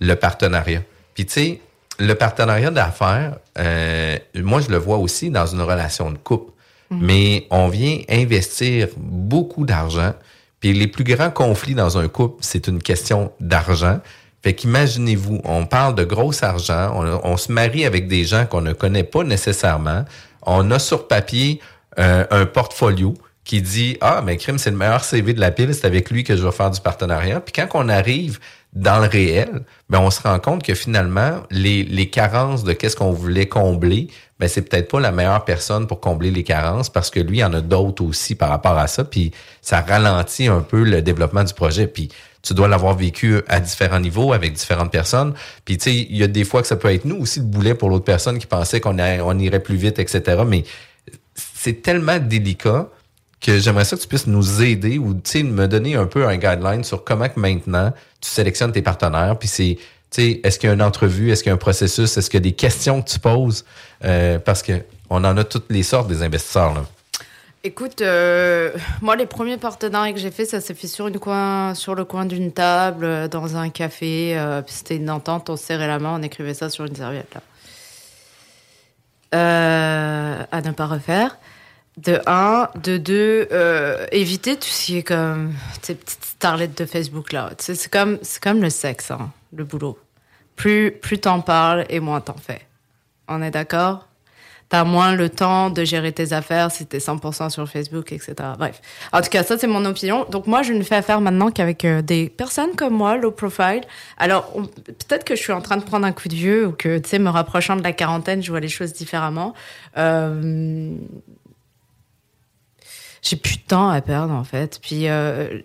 le partenariat. Puis tu sais le partenariat d'affaires, euh, moi, je le vois aussi dans une relation de couple. Mhm. Mais on vient investir beaucoup d'argent. Puis les plus grands conflits dans un couple, c'est une question d'argent. Fait qu'imaginez-vous, on parle de gros argent, on, on, se marie avec des gens qu'on ne connaît pas nécessairement. On a sur papier euh, un portfolio qui dit ah mais crime c'est le meilleur CV de la pile c'est avec lui que je vais faire du partenariat puis quand on arrive dans le réel ben on se rend compte que finalement les, les carences de qu'est-ce qu'on voulait combler ben c'est peut-être pas la meilleure personne pour combler les carences parce que lui il y en a d'autres aussi par rapport à ça puis ça ralentit un peu le développement du projet puis tu dois l'avoir vécu à différents niveaux avec différentes personnes. Puis tu sais, il y a des fois que ça peut être nous aussi le boulet pour l'autre personne qui pensait qu'on on irait plus vite, etc. Mais c'est tellement délicat que j'aimerais ça que tu puisses nous aider ou me donner un peu un guideline sur comment que maintenant tu sélectionnes tes partenaires. Puis c'est est-ce qu'il y a une entrevue, est-ce qu'il y a un processus, est-ce qu'il y a des questions que tu poses? Euh, parce que on en a toutes les sortes des investisseurs. Là. Écoute, euh, moi, les premiers partenariats que j'ai fait, ça s'est fait sur, une coin, sur le coin d'une table, euh, dans un café. C'était une entente, on serrait la main, on écrivait ça sur une serviette. Là. à ne pas refaire. De un, de deux, éviter tout ce qui est comme ces petites de Facebook là. C'est comme, comme le sexe, hein, le boulot. Plus, plus t'en parles et moins t'en fais. On est d'accord? T'as moins le temps de gérer tes affaires si t'es 100% sur Facebook, etc. Bref. En tout cas, ça c'est mon opinion. Donc moi, je ne fais affaire maintenant qu'avec euh, des personnes comme moi, low profile. Alors peut-être que je suis en train de prendre un coup de vieux ou que, tu sais, me rapprochant de la quarantaine, je vois les choses différemment. Euh, j'ai plus de temps à perdre en fait. Puis euh,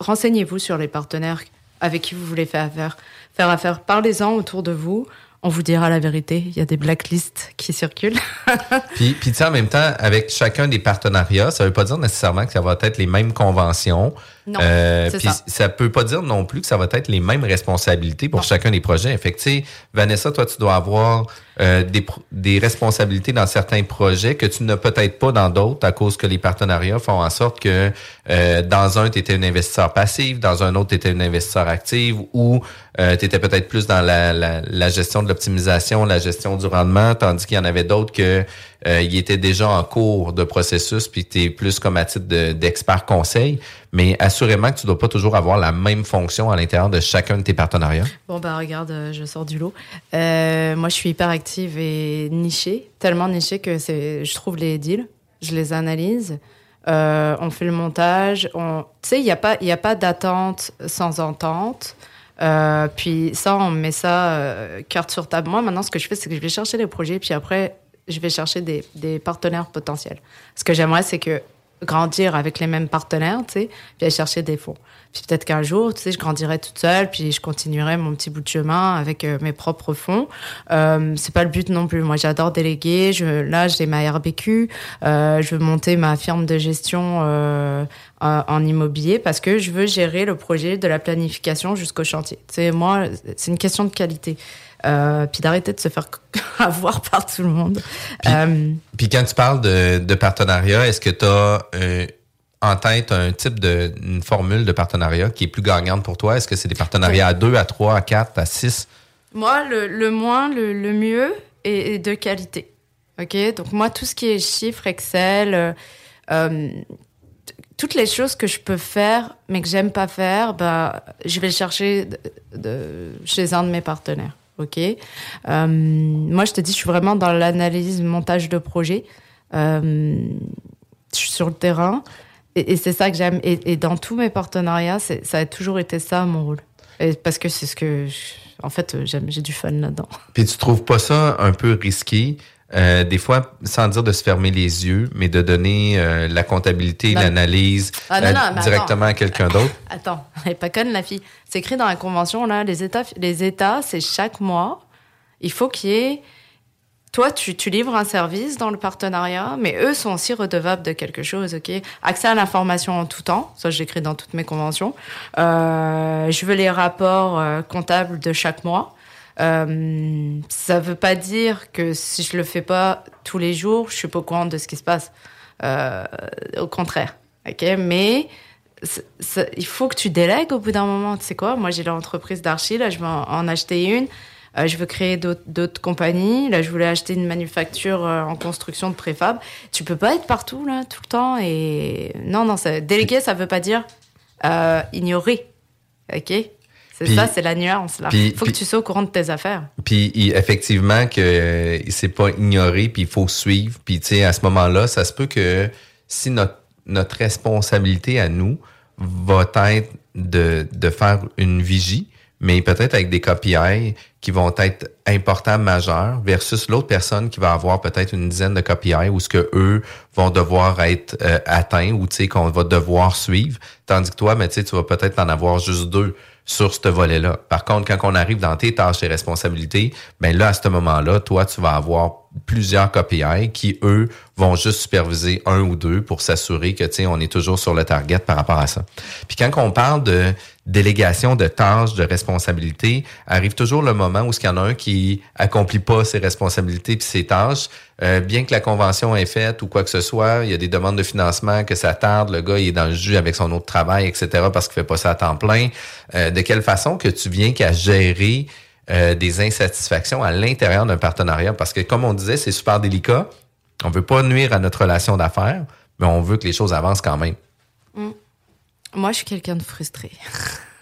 renseignez-vous sur les partenaires avec qui vous voulez faire affaire. Faire affaire, parlez-en autour de vous. On vous dira la vérité. Il y a des blacklists qui circulent. puis, puis tu en même temps, avec chacun des partenariats, ça veut pas dire nécessairement que ça va être les mêmes conventions. Non, euh, puis ça. ça peut pas dire non plus que ça va être les mêmes responsabilités pour chacun des projets. Fait Vanessa, toi, tu dois avoir euh, des, des responsabilités dans certains projets que tu n'as peut-être pas dans d'autres à cause que les partenariats font en sorte que euh, dans un, tu étais un investisseur passif, dans un autre, tu étais un investisseur actif ou euh, tu étais peut-être plus dans la, la, la gestion de l'optimisation, la gestion du rendement, tandis qu'il y en avait d'autres que euh, il était déjà en cours de processus, puis tu es plus comme à titre d'expert conseil. Mais assurément que tu dois pas toujours avoir la même fonction à l'intérieur de chacun de tes partenariats. Bon, bah regarde, euh, je sors du lot. Euh, moi, je suis hyper active et nichée, tellement nichée que je trouve les deals, je les analyse. on fait le montage. On... Tu sais, il n'y a pas, pas d'attente sans entente. puis ça, on met ça carte sur table. Moi, maintenant, ce que je fais, c'est que je vais chercher les projets, puis après, je vais chercher des, des partenaires potentiels. Ce que j'aimerais, c'est que grandir avec les mêmes partenaires, tu sais, puis aller chercher des fonds. Puis peut-être qu'un jour, tu sais, je grandirai toute seule, puis je continuerai mon petit bout de chemin avec euh, mes propres fonds. Euh, c'est pas le but non plus. Moi, j'adore déléguer. Je, là, j'ai ma RBQ. Euh, je veux monter ma firme de gestion euh, en immobilier parce que je veux gérer le projet de la planification jusqu'au chantier. Tu sais, moi, c'est une question de qualité. Euh, puis d'arrêter de se faire avoir par tout le monde. Puis, euh, puis quand tu parles de, de partenariat, est-ce que tu as euh, en tête un type de une formule de partenariat qui est plus gagnante pour toi? Est-ce que c'est des partenariats à 2, à 3, à 4, à 6? Moi, le, le moins, le, le mieux est, de qualité. OK? Donc, moi, tout ce qui est chiffres, Excel, euh, toutes les choses que je peux faire, mais que j'aime pas faire, bah, je vais le chercher de, chez un de mes partenaires. Ok. Euh, moi, je te dis, je suis vraiment dans l'analyse, montage de projet. Euh, je suis sur le terrain et, c'est ça que j'aime. Et, dans tous mes partenariats, ça a toujours été ça mon rôle. Parce que c'est ce que, en fait, j'ai du fun là-dedans. Puis tu trouves pas ça un peu risqué euh, des fois, sans dire de se fermer les yeux, mais de donner euh, la comptabilité, l'analyse ah, euh, directement à quelqu'un d'autre. Attends, elle n'est pas conne la fille. C'est écrit dans la convention là, les États, les États, c'est chaque mois. Il faut qu'il y ait toi, tu, tu, livres un service dans le partenariat, mais eux sont aussi redevables de quelque chose, ok? Accès à l'information en tout temps, ça j'écris dans toutes mes conventions. je veux les rapports comptables de chaque mois. Euh, ça veut pas dire que si je le fais pas tous les jours, je suis pas au courant de ce qui se passe. Euh, au contraire, ok? Mais il faut que tu délègues au bout d'un moment. Tu sais quoi? Moi, j'ai l'entreprise d'archi là, je vais en, acheter une. Euh, je veux créer d'autres compagnies. Là, je voulais acheter une manufacture euh, en construction de préfab. Tu peux pas être partout là tout le temps et non non, ça, déléguer ça veut pas dire ignorer. OK? C'est ça, c'est la nuance là. Il faut que tu sois au courant de tes affaires. Puis effectivement que c'est pas ignoré, puis il faut suivre. Puis tu sais, à ce moment-là, ça se peut que si notre, notre responsabilité à nous va être de, de faire une vigie, mais peut-être avec des KPI qui vont être importants, majeurs, versus l'autre personne qui va avoir peut-être une dizaine de KPI où ce que eux vont devoir être euh, atteints ou tu sais qu'on va devoir suivre, tandis que toi, mais tu sais, tu vas peut-être en avoir juste deux sur ce volet-là. Par contre, quand on arrive dans tes tâches et responsabilités, ben là, à ce moment-là, toi, tu vas avoir plusieurs KPI qui, eux, vont juste superviser un ou deux pour s'assurer que, tu on est toujours sur le target par rapport à ça. Puis quand on parle de délégation de tâches, de responsabilités, arrive toujours le moment où il y en a un qui accomplit pas ses responsabilités puis ses tâches, euh, bien que la convention est faite ou quoi que ce soit, il y a des demandes de financement que ça tarde, le gars il est dans le jus avec son autre travail, etc. parce qu'il fait pas ça à temps plein. Euh, de quelle façon que tu viens qu'à gérer euh, des insatisfactions à l'intérieur d'un partenariat? Parce que comme on disait, c'est super délicat. On veut pas nuire à notre relation d'affaires, mais on veut que les choses avancent quand même. Mm. Moi, je suis quelqu'un de frustré.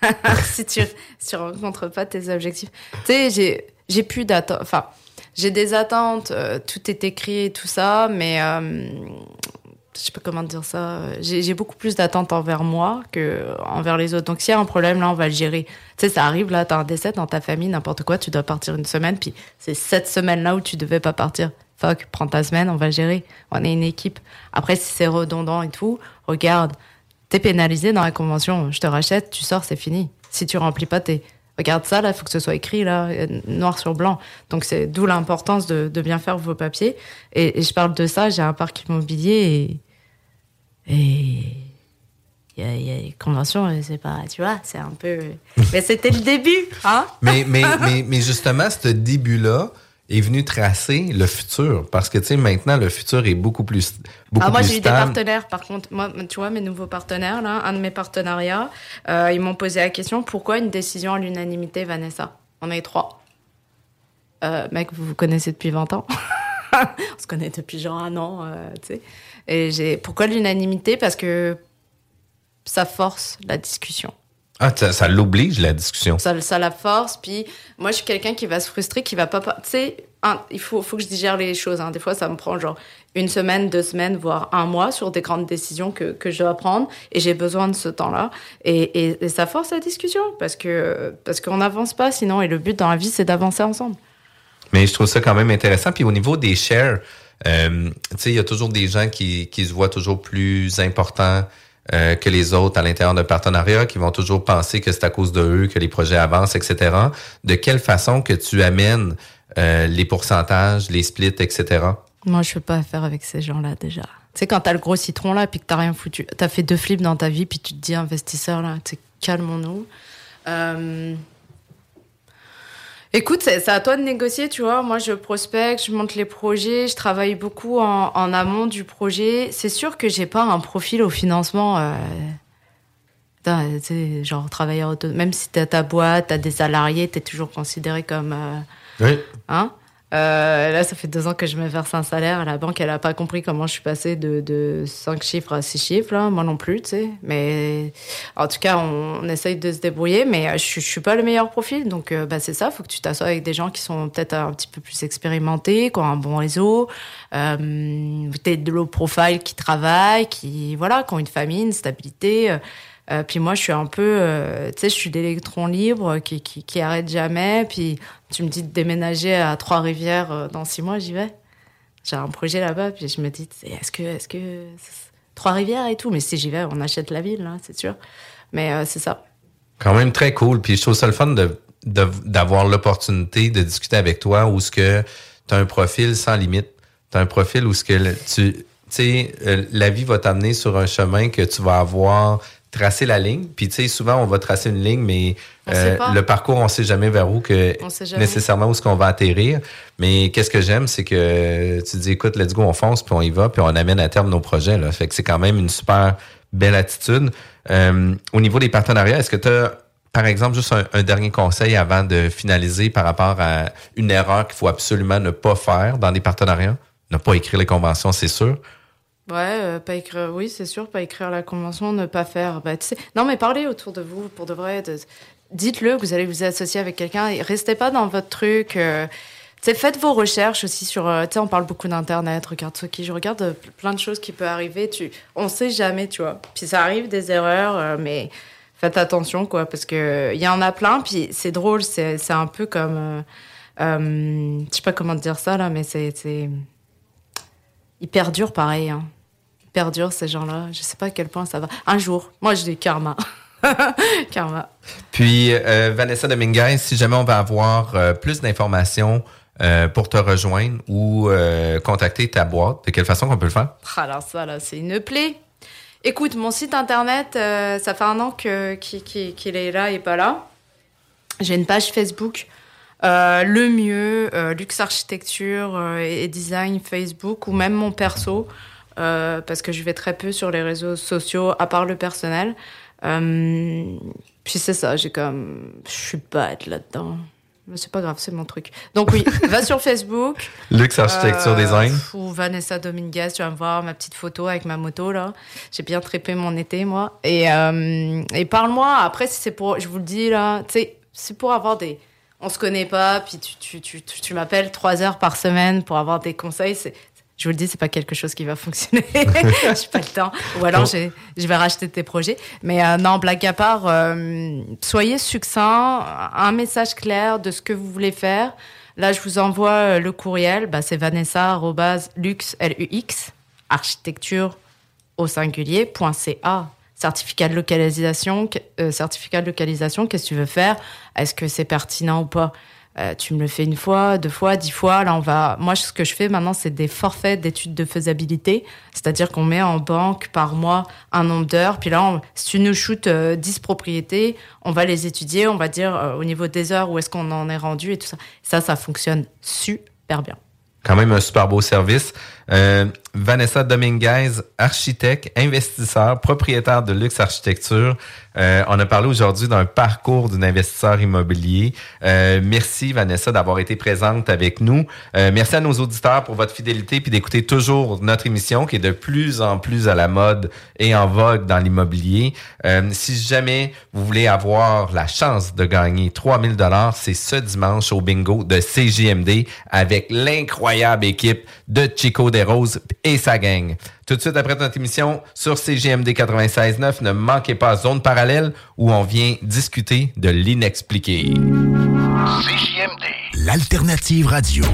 si tu si rencontres pas tes objectifs. Tu sais, j'ai j'ai plus d'attentes. Enfin, j'ai des attentes. Euh, tout est écrit, tout ça, mais euh, je sais pas comment dire ça. J'ai beaucoup plus d'attentes envers moi que envers les autres. Donc, s'il y a un problème, là, on va le gérer. Tu sais, ça arrive là, t'as un décès dans ta famille, n'importe quoi, tu dois partir une semaine, puis c'est cette semaine-là où tu devais pas partir. Fuck, prends ta semaine, on va gérer. On est une équipe. Après, si c'est redondant et tout, regarde t'es pénalisé dans la convention. Je te rachète, tu sors, c'est fini. Si tu remplis pas tes. Regarde ça, là, il faut que ce soit écrit, là, noir sur blanc. Donc, c'est d'où l'importance de, bien faire vos papiers. Et, je parle de ça, j'ai un parc immobilier et. Et. Il y, a, des conventions, c'est pas, tu vois, c'est un peu. Mais c'était le début, hein? mais, mais, mais, mais justement, ce début-là, est venu tracer le futur. Parce que tu sais maintenant le futur est beaucoup plus beaucoup ah, moi j'ai eu des partenaires par contre. Moi tu vois mes nouveaux partenaires là un de mes partenariats euh, ils m'ont posé la question pourquoi une décision à l'unanimité Vanessa? On est trois. Euh, mec vous vous connaissez depuis 20 ans. On se connaît depuis genre un an euh, tu sais. Et j'ai pourquoi l'unanimité? Parce que ça force la discussion ah, ça, l'oblige, la discussion. Ça, ça la force. Puis moi, je suis quelqu'un qui va se frustrer, qui va pas. Tu sais, il faut, faut que je digère les choses. Hein. Des fois, ça me prend genre une semaine, deux semaines, voire un mois sur des grandes décisions que, que je dois prendre. Et j'ai besoin de ce temps-là. Et, et, ça force la discussion parce que parce qu'on n'avance pas sinon. Et le but dans la vie, c'est d'avancer ensemble. Mais je trouve ça quand même intéressant. Puis au niveau des shares, euh, tu sais, il y a toujours des gens qui, qui se voient toujours plus importants euh, que les autres à l'intérieur d'un partenariat, qui vont toujours penser que c'est à cause de eux que les projets avancent, etc. De quelle façon que tu amènes euh, les pourcentages, les splits, etc. Moi, je veux pas faire avec ces gens-là déjà. Tu sais, quand t'as le gros citron là, puis que t'as rien foutu, t'as fait deux flips dans ta vie, puis tu te dis investisseur là, calmons-nous. Euh, Écoute, c'est à toi de négocier, tu vois. Moi, je prospecte, je monte les projets, je travaille beaucoup en, amont du projet. C'est sûr que j'ai pas un profil au financement. Euh... Genre travailleur autonome. Même si t'as ta boîte, t'as des salariés, t'es toujours considéré comme. Euh... Oui. Hein euh, là, ça fait deux ans que je me verse un salaire. La banque, elle n'a pas compris comment je suis passée de, de 5 chiffres à 6 chiffres. Là. Moi non plus, tu sais. Mais en tout cas, on, essaye de se débrouiller. Mais euh, je ne suis pas le meilleur profil. Donc, euh, bah, c'est ça. Il faut que tu t'assoies avec des gens qui sont peut-être un petit peu plus expérimentés, qui ont un bon réseau, peut-être de low profile qui travaillent, qui, voilà, qui ont une famille, une stabilité. Euh, puis moi, je suis un peu, euh, tu sais, je suis d'électron libre qui, qui, arrête jamais. Puis tu me dis de déménager à Trois-Rivières euh, dans six mois, j'y vais. J'ai un projet là-bas, puis je me dis, est-ce que, est-ce que Trois-Rivières et tout, mais si j'y vais, on achète la ville, là, c'est sûr. Mais c'est ça. Quand même très cool. Puis je trouve ça le fun de, d'avoir l'opportunité de discuter avec toi où ce que tu as un profil sans limite. Tu as un profil où ce que tu, tu sais, la vie va t'amener sur un chemin que tu vas avoir tracer la ligne. Puis, tu sais, souvent, on va tracer une ligne, mais euh, le parcours, on sait jamais vers où que nécessairement où est-ce qu'on va atterrir. Mais qu'est-ce que j'aime, c'est que tu dis, écoute, let's go, on fonce, puis on y va, puis on amène à terme nos projets. Là. Fait que c'est quand même une super belle attitude. Euh, au niveau des partenariats, est-ce que tu as par exemple, juste un, dernier conseil avant de finaliser par rapport à une erreur qu'il faut absolument ne pas faire dans des partenariats? Ne pas écrire les conventions, c'est sûr. Ouais, euh, pas écrire, oui, c'est sûr, pas écrire la convention, ne pas faire. Bah, non, mais parlez autour de vous pour de vrai. Dites-le, vous allez vous associer avec quelqu'un restez pas dans votre truc. Euh, faites vos recherches aussi sur. Euh, tu sais, on parle beaucoup d'internet. Regarde ce qui, je regarde plein de choses qui peuvent arriver. Tu, on sait jamais, tu vois. Puis ça arrive des erreurs, mais faites attention, quoi, parce que il y en a plein. Puis c'est drôle, c'est un peu comme, euh, euh, je sais pas comment dire ça là, mais c'est hyper dur, pareil. Hein. Hyper dur ces gens-là. Je sais pas à quel point ça va. Un jour, moi je dis karma. karma. Puis euh, Vanessa Dominguez, si jamais on va avoir plus d'informations. pour te rejoindre ou contacter ta boîte, de quelle façon qu'on peut le faire? Alors ça, là, c'est une plaie. Écoute, mon site internet, euh, ça fait un an qu'il est là et pas là. J'ai une page Facebook. Euh, le mieux, euh, luxe architecture et design Facebook ou même mon perso, parce que je vais très peu sur les réseaux sociaux à part le personnel. puis c'est ça, j'ai comme, je suis bête là-dedans. Mais c'est pas grave, c'est mon truc. Donc oui, va sur Facebook. Luxe Architecture euh, Design. Ou Vanessa Dominguez, tu vas me voir ma petite photo avec ma moto là. J'ai bien trépé mon été moi. Et, euh, et parle-moi. Après, si c'est pour, je vous le dis là, tu sais, c'est pour avoir des. On se connaît pas, puis tu, tu, tu, tu m'appelles trois heures par semaine pour avoir des conseils. C'est, je vous le dis, c'est pas quelque chose qui va fonctionner. j'ai pas le temps. Ou alors, je vais racheter tes projets. Mais euh, non, blague à part, euh, soyez succinct, un message clair de ce que vous voulez faire. Là, je vous envoie euh, le courriel. Bah, c'est vanessa.lux, L-U-X, architecture au singulier.ca. Certificat de localisation, certificat de localisation, qu'est-ce que tu veux faire? Est-ce que c'est pertinent ou pas? Euh, tu me le fais une fois, deux fois, dix fois. Là, on va. Moi, ce que je fais maintenant, c'est des forfaits d'études de faisabilité. C'est-à-dire qu'on met en banque par mois un nombre d'heures. Puis là, si tu nous shootes euh, 10 propriétés, on va les étudier. On va dire euh, au niveau des heures où est-ce qu'on en est rendu et tout ça. Ça, ça fonctionne super bien. Quand même un super beau service. Euh, Vanessa Dominguez, architecte, investisseur, propriétaire de Luxe Architecture. Euh, on a parlé aujourd'hui d'un parcours d'un investisseur immobilier. Euh, merci Vanessa d'avoir été présente avec nous. merci à nos auditeurs pour votre fidélité puis d'écouter toujours notre émission qui est de plus en plus à la mode et en vogue dans l'immobilier. si jamais vous voulez avoir la chance de gagner 3000 dollars, c'est ce dimanche au bingo de CJMD avec l'incroyable équipe de Chico des Roses et sa gang. Tout de suite après notre émission sur CGMD 96.9, ne manquez pas Zone Parallèle où on vient discuter de l'inexpliqué. CGMD, l'alternative radio.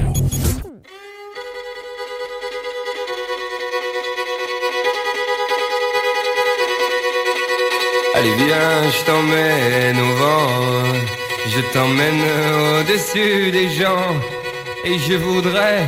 Allez viens, je t'emmène au vent, je t'emmène au-dessus des gens, et je voudrais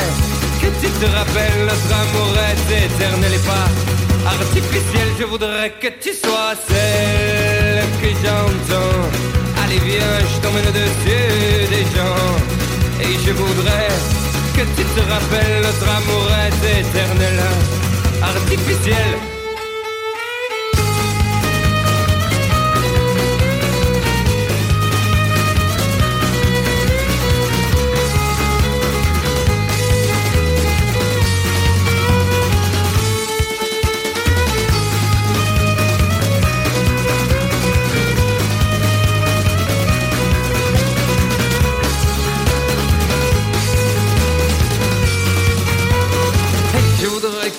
te rappelles, notre amour est éternel et pas artificiel. Je voudrais que tu sois celle que j'entends. Allez, viens, je t'emmène au-dessus des gens. Et je voudrais que tu te rappelles, notre amour est éternel, artificiel.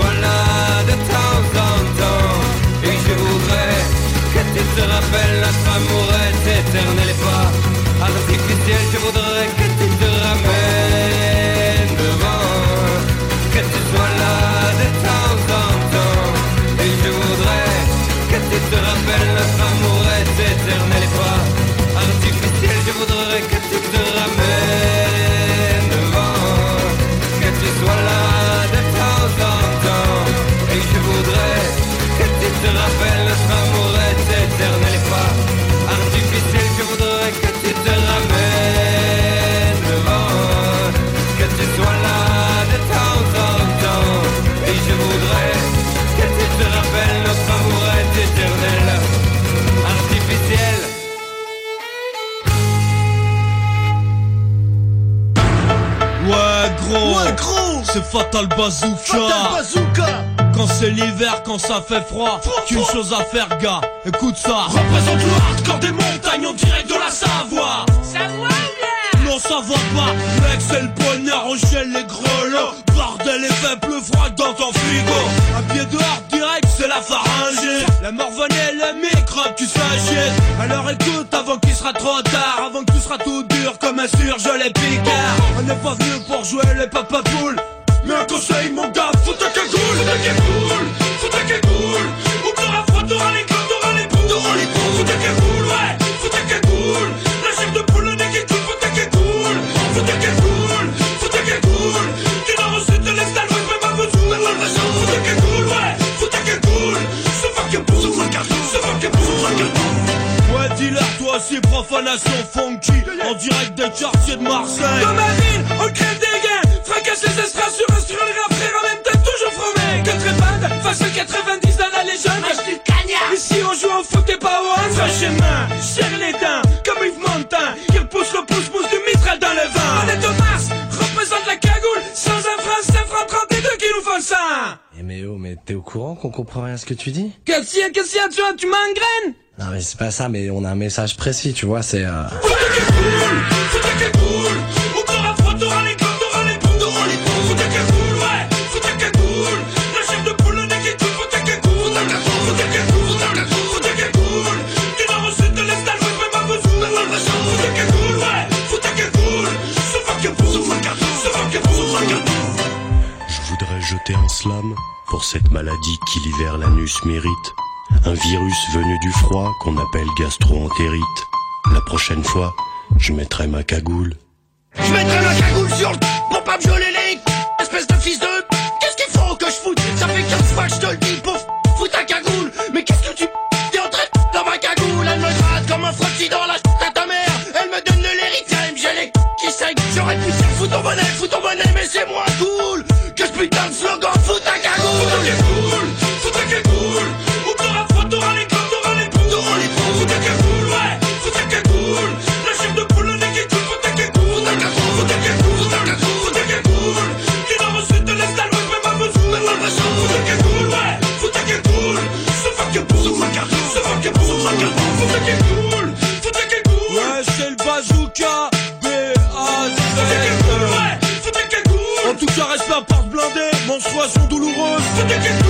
que tu sois là de temps en temps. Et je voudrais que tu te rappelles notre amour Bazooka. Quand c'est l'hiver, quand ça fait froid, qu'une chose à faire gars, écoute ça. Représente le hardcore des montagnes en direct de la Savoie. Savoie Non ça va pas, mec c'est le bonheur, on gèle les grelots. Bordel et fait plus froid dans ton frigo. Un pied dehors direct, c'est la pharyngée. La mort venait, le microbe, tu s'agite. Alors écoute avant qu'il sera trop tard, avant que tu seras tout dur comme un surgelé picard. On n'est pas venu pour jouer les papa poules. Un conseil mon gars, faut ta cagoule Faut ta cagoule, faut ta cagoule Ou t'auras froid, t'auras les clous, t'auras les poules T'auras les poules, faut ta cagoule, ouais Faut ta cagoule La chef de poule, le nez qui coule, faut ta cagoule Faut ta cagoule, faut ta cagoule Du nord au sud, de l'est à l'ouest, même à Vesoul Même à Vesoul, faut ta cagoule, ouais Faut ta cagoule Se fuck pour, se fuck pour, se fuck pour, se fuck pour Ouais dealer, toi aussi profanation funky En direct des quartiers de Marseille Dans ma ville, on 90 dans la légende Match du cagnard Ici on joue au foot et pas au hand Fraîche et main, serre les dents Comme Yves Montand. Il pousse le pouce-pouce du mitral dans le vent. On est au Mars, représente la cagoule. Sans un franc, 5 francs 32 qui nous font ça. Eh mais oh, mais t'es au courant qu'on comprend rien à ce que tu dis? Qu'est-ce qu'il y a, qu'est-ce qu'il y a, tu vois, tu m'engraines. Non mais c'est pas ça, mais on a un message précis, tu vois, c'est... Euh... Faut ta cagoule Ou t'auras froid, t'auras les clous, t'auras les poules T'auras les poules, faut ta pour cette maladie qui l'hiver l'anus mérite. Un virus venu du froid qu'on appelle gastro-entérite. La prochaine fois, je mettrai ma cagoule. Je mettrai ma cagoule sur le pour pas me violer les espèce de fils de Qu'est-ce qu'il faut que je foute? Ça fait 15 fois que je te le dis pour fous ta cagoule. Mais qu'est-ce que tu t'es en train de dans ma cagoule. Elle me gratte comme un frottis dans la à ta mère. Elle me donne de l'érythème, j'ai les qui saignent. J'aurais pu dire fous ton bonnet, fous ton bonnet Mais c'est moins cool que ce putain de slogan douloureuse. Faut des